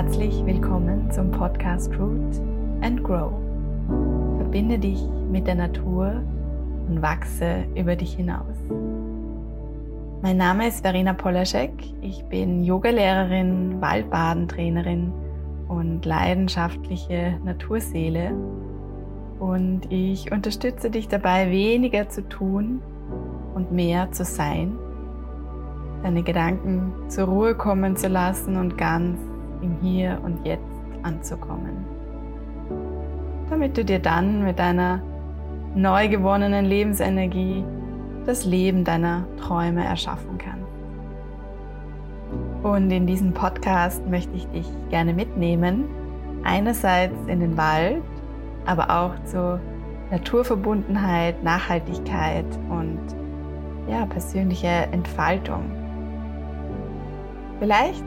herzlich willkommen zum Podcast Root and Grow. Verbinde dich mit der Natur und wachse über dich hinaus. Mein Name ist Verena Polaschek. Ich bin Yogalehrerin, Waldbadentrainerin und leidenschaftliche Naturseele. Und ich unterstütze dich dabei, weniger zu tun und mehr zu sein. Deine Gedanken zur Ruhe kommen zu lassen und ganz im Hier und Jetzt anzukommen. Damit du dir dann mit deiner neu gewonnenen Lebensenergie das Leben deiner Träume erschaffen kannst. Und in diesem Podcast möchte ich dich gerne mitnehmen, einerseits in den Wald, aber auch zur Naturverbundenheit, Nachhaltigkeit und ja, persönliche Entfaltung. Vielleicht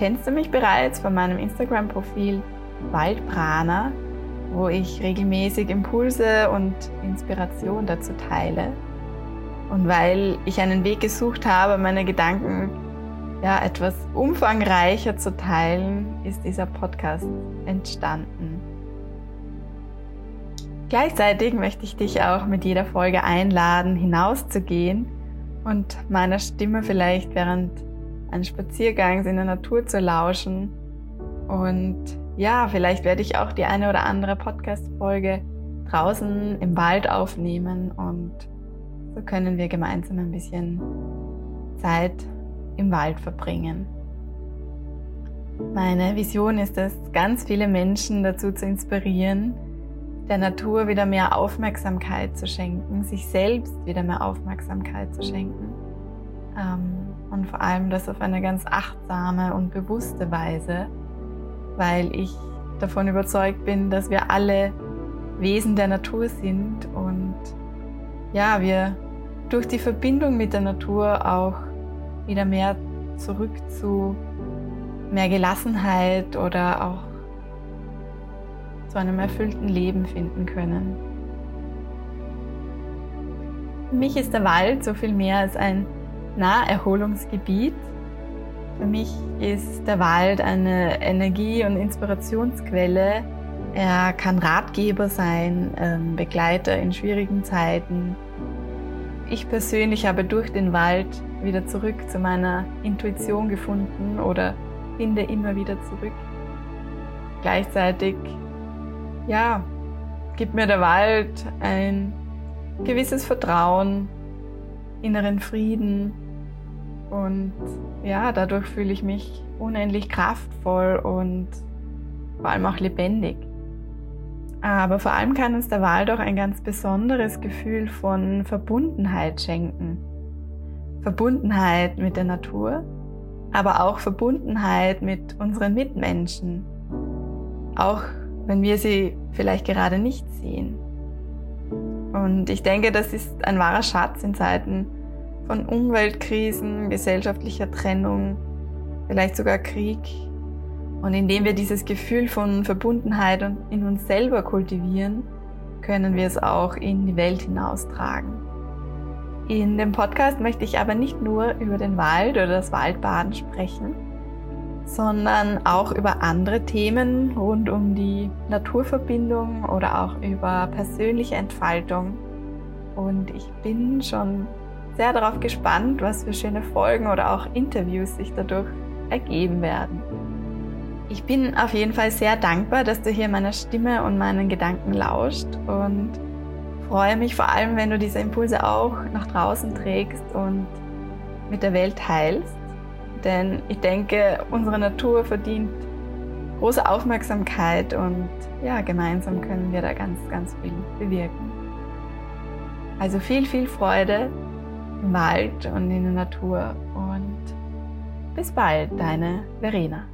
kennst du mich bereits von meinem Instagram-Profil Waldprana, wo ich regelmäßig Impulse und Inspiration dazu teile. Und weil ich einen Weg gesucht habe, meine Gedanken ja, etwas umfangreicher zu teilen, ist dieser Podcast entstanden. Gleichzeitig möchte ich dich auch mit jeder Folge einladen, hinauszugehen und meiner Stimme vielleicht während eines Spaziergangs in der Natur zu lauschen. Und ja, vielleicht werde ich auch die eine oder andere Podcast-Folge draußen im Wald aufnehmen und so können wir gemeinsam ein bisschen Zeit im Wald verbringen. Meine Vision ist es, ganz viele Menschen dazu zu inspirieren, der Natur wieder mehr Aufmerksamkeit zu schenken, sich selbst wieder mehr Aufmerksamkeit zu schenken. Ähm, und vor allem das auf eine ganz achtsame und bewusste Weise, weil ich davon überzeugt bin, dass wir alle Wesen der Natur sind und ja, wir durch die Verbindung mit der Natur auch wieder mehr zurück zu mehr Gelassenheit oder auch zu einem erfüllten Leben finden können. Für mich ist der Wald so viel mehr als ein Naherholungsgebiet. Für mich ist der Wald eine Energie- und Inspirationsquelle. Er kann Ratgeber sein, ähm, Begleiter in schwierigen Zeiten. Ich persönlich habe durch den Wald wieder zurück zu meiner Intuition gefunden oder finde immer wieder zurück. Gleichzeitig, ja, gibt mir der Wald ein gewisses Vertrauen, inneren Frieden und ja, dadurch fühle ich mich unendlich kraftvoll und vor allem auch lebendig. Aber vor allem kann uns der Wald auch ein ganz besonderes Gefühl von Verbundenheit schenken. Verbundenheit mit der Natur, aber auch Verbundenheit mit unseren Mitmenschen. Auch wenn wir sie vielleicht gerade nicht sehen. Und ich denke, das ist ein wahrer Schatz in Zeiten von Umweltkrisen, gesellschaftlicher Trennung, vielleicht sogar Krieg. Und indem wir dieses Gefühl von Verbundenheit in uns selber kultivieren, können wir es auch in die Welt hinaustragen. In dem Podcast möchte ich aber nicht nur über den Wald oder das Waldbaden sprechen, sondern auch über andere Themen rund um die Naturverbindung oder auch über persönliche Entfaltung. Und ich bin schon sehr darauf gespannt, was für schöne Folgen oder auch Interviews sich dadurch ergeben werden. Ich bin auf jeden Fall sehr dankbar, dass du hier meiner Stimme und meinen Gedanken lauscht und freue mich vor allem, wenn du diese Impulse auch nach draußen trägst und mit der Welt teilst. Denn ich denke, unsere Natur verdient große Aufmerksamkeit und ja, gemeinsam können wir da ganz, ganz viel bewirken. Also viel, viel Freude Wald und in der Natur und bis bald, deine Verena.